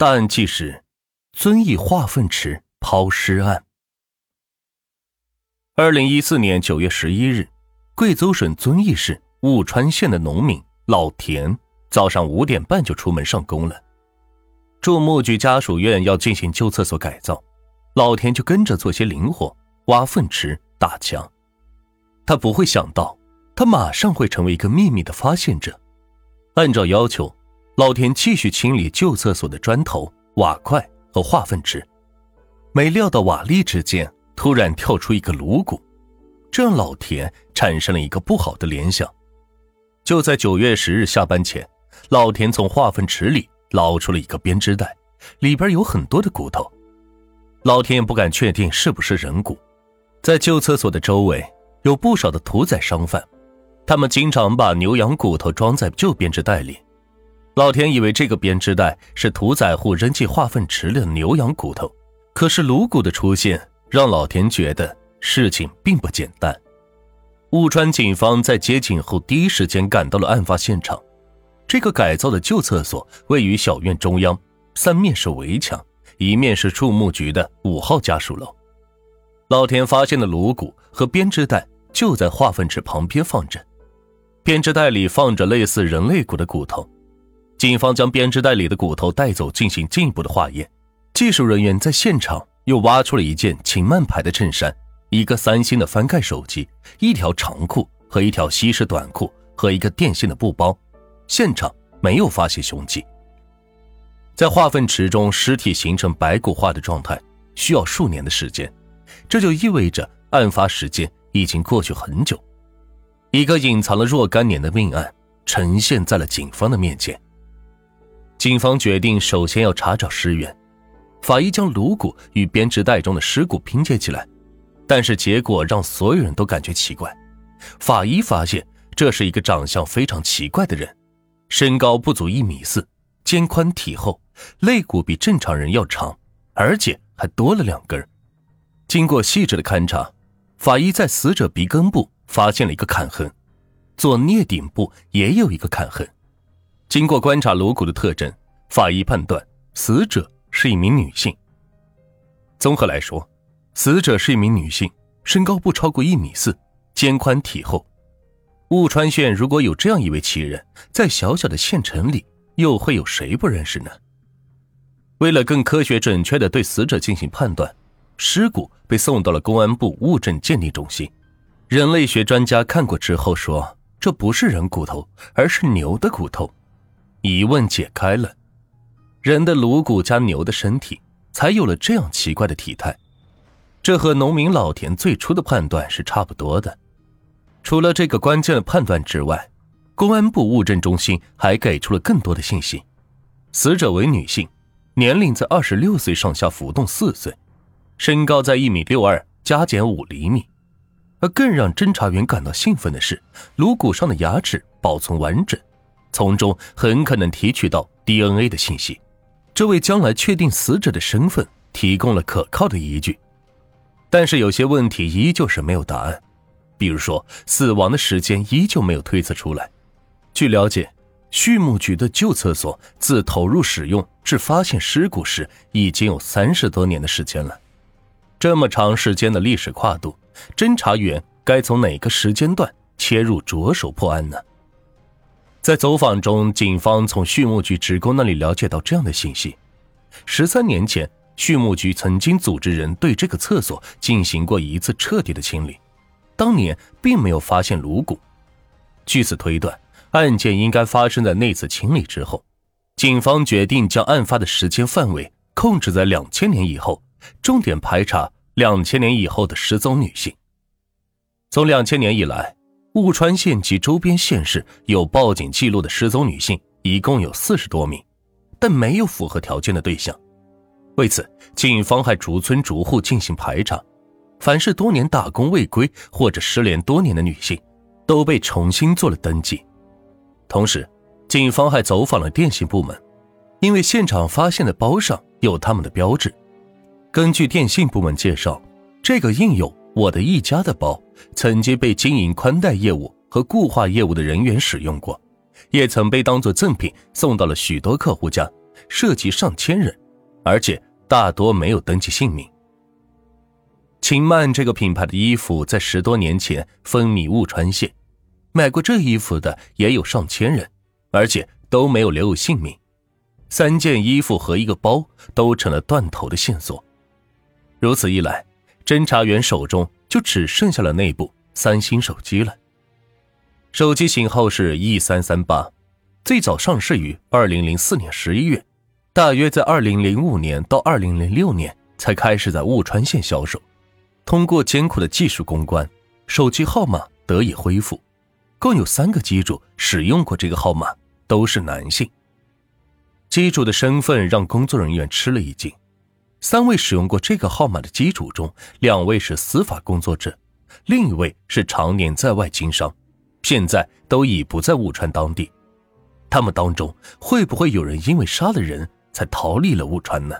大案纪实：遵义化粪池抛尸案。二零一四年九月十一日，贵州省遵义市务川县的农民老田早上五点半就出门上工了。住木局家属院要进行旧厕所改造，老田就跟着做些零活，挖粪池、打墙。他不会想到，他马上会成为一个秘密的发现者。按照要求。老田继续清理旧厕所的砖头、瓦块和化粪池，没料到瓦砾之间突然跳出一个颅骨，这让老田产生了一个不好的联想。就在九月十日下班前，老田从化粪池里捞出了一个编织袋，里边有很多的骨头。老田也不敢确定是不是人骨。在旧厕所的周围有不少的屠宰商贩，他们经常把牛羊骨头装在旧编织袋里。老田以为这个编织袋是屠宰户扔进化粪池里的牛羊骨头，可是颅骨的出现让老田觉得事情并不简单。雾川警方在接警后第一时间赶到了案发现场。这个改造的旧厕所位于小院中央，三面是围墙，一面是畜牧局的五号家属楼。老田发现的颅骨和编织袋就在化粪池旁边放着，编织袋里放着类似人类骨的骨头。警方将编织袋里的骨头带走进行进一步的化验，技术人员在现场又挖出了一件秦曼牌的衬衫、一个三星的翻盖手机、一条长裤和一条西式短裤和一个电信的布包，现场没有发现凶器。在化粪池中，尸体形成白骨化的状态需要数年的时间，这就意味着案发时间已经过去很久，一个隐藏了若干年的命案呈现在了警方的面前。警方决定首先要查找尸源，法医将颅骨与编织袋中的尸骨拼接起来，但是结果让所有人都感觉奇怪。法医发现这是一个长相非常奇怪的人，身高不足一米四，肩宽体厚，肋骨比正常人要长，而且还多了两根。经过细致的勘查，法医在死者鼻根部发现了一个砍痕，左颞顶部也有一个砍痕。经过观察颅骨的特征，法医判断死者是一名女性。综合来说，死者是一名女性，身高不超过一米四，肩宽体厚。雾川县如果有这样一位奇人，在小小的县城里，又会有谁不认识呢？为了更科学准确的对死者进行判断，尸骨被送到了公安部物证鉴定中心。人类学专家看过之后说，这不是人骨头，而是牛的骨头。疑问解开了，人的颅骨加牛的身体，才有了这样奇怪的体态。这和农民老田最初的判断是差不多的。除了这个关键的判断之外，公安部物证中心还给出了更多的信息：死者为女性，年龄在二十六岁上下浮动四岁，身高在一米六二加减五厘米。而更让侦查员感到兴奋的是，颅骨上的牙齿保存完整。从中很可能提取到 DNA 的信息，这为将来确定死者的身份提供了可靠的依据。但是有些问题依旧是没有答案，比如说死亡的时间依旧没有推测出来。据了解，畜牧局的旧厕所自投入使用至发现尸骨时，已经有三十多年的时间了。这么长时间的历史跨度，侦查员该从哪个时间段切入着手破案呢？在走访中，警方从畜牧局职工那里了解到这样的信息：十三年前，畜牧局曾经组织人对这个厕所进行过一次彻底的清理，当年并没有发现颅骨。据此推断，案件应该发生在那次清理之后。警方决定将案发的时间范围控制在两千年以后，重点排查两千年以后的失踪女性。从两千年以来。雾川县及周边县市有报警记录的失踪女性一共有四十多名，但没有符合条件的对象。为此，警方还逐村逐户进行排查，凡是多年打工未归或者失联多年的女性，都被重新做了登记。同时，警方还走访了电信部门，因为现场发现的包上有他们的标志。根据电信部门介绍，这个印有。我的一家的包曾经被经营宽带业务和固话业务的人员使用过，也曾被当作赠品送到了许多客户家，涉及上千人，而且大多没有登记姓名。秦曼这个品牌的衣服在十多年前风靡雾川县，买过这衣服的也有上千人，而且都没有留有姓名。三件衣服和一个包都成了断头的线索。如此一来，侦查员手中就只剩下了那部三星手机了。手机型号是 E 三三八，最早上市于二零零四年十一月，大约在二零零五年到二零零六年才开始在雾川县销售。通过艰苦的技术攻关，手机号码得以恢复。共有三个机主使用过这个号码，都是男性。机主的身份让工作人员吃了一惊：三位使用过这个号码的机主中，两位是司法工作者，另一位是常年在外经商。现在都已不在雾川当地，他们当中会不会有人因为杀了人才逃离了雾川呢？